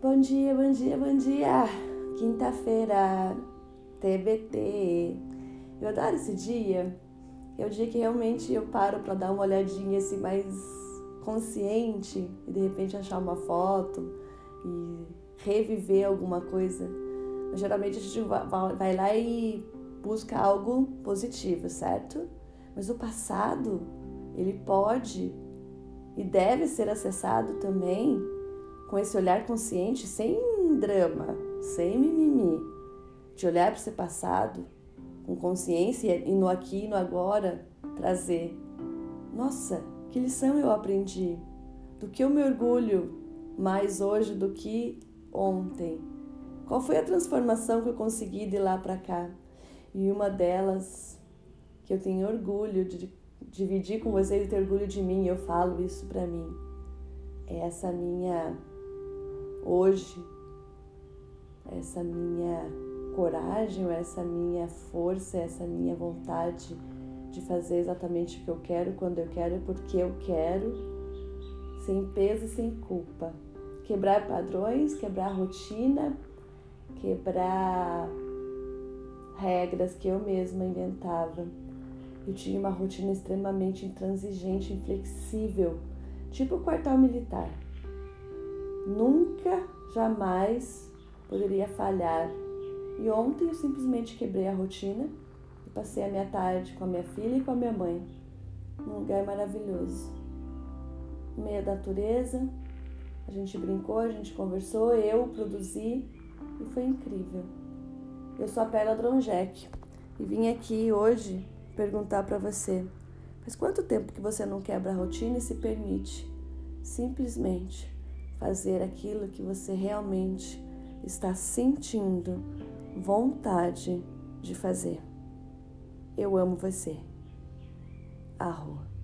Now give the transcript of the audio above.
Bom dia, bom dia, bom dia! Quinta-feira, TBT. Eu adoro esse dia. É o dia que realmente eu paro para dar uma olhadinha assim mais consciente e de repente achar uma foto e reviver alguma coisa. Mas, geralmente a gente vai lá e busca algo positivo, certo? Mas o passado, ele pode e deve ser acessado também com esse olhar consciente, sem drama, sem mimimi, de olhar para esse passado com consciência e no aqui e no agora trazer. Nossa, que lição eu aprendi? Do que eu me orgulho mais hoje do que ontem? Qual foi a transformação que eu consegui de lá para cá? E uma delas que eu tenho orgulho de dividir com vocês e ter orgulho de mim, eu falo isso para mim. É essa minha hoje, essa minha coragem, essa minha força, essa minha vontade de fazer exatamente o que eu quero, quando eu quero, porque eu quero, sem peso e sem culpa. Quebrar padrões, quebrar rotina, quebrar regras que eu mesma inventava. Eu tinha uma rotina extremamente intransigente, inflexível, tipo o quartel militar. Nunca, jamais poderia falhar. E ontem eu simplesmente quebrei a rotina e passei a minha tarde com a minha filha e com a minha mãe, num lugar maravilhoso. No meio da natureza, a gente brincou, a gente conversou, eu produzi e foi incrível. Eu sou a Perla Dronjek e vim aqui hoje perguntar para você: faz quanto tempo que você não quebra a rotina e se permite simplesmente fazer aquilo que você realmente está sentindo vontade de fazer? Eu amo você. Arroa.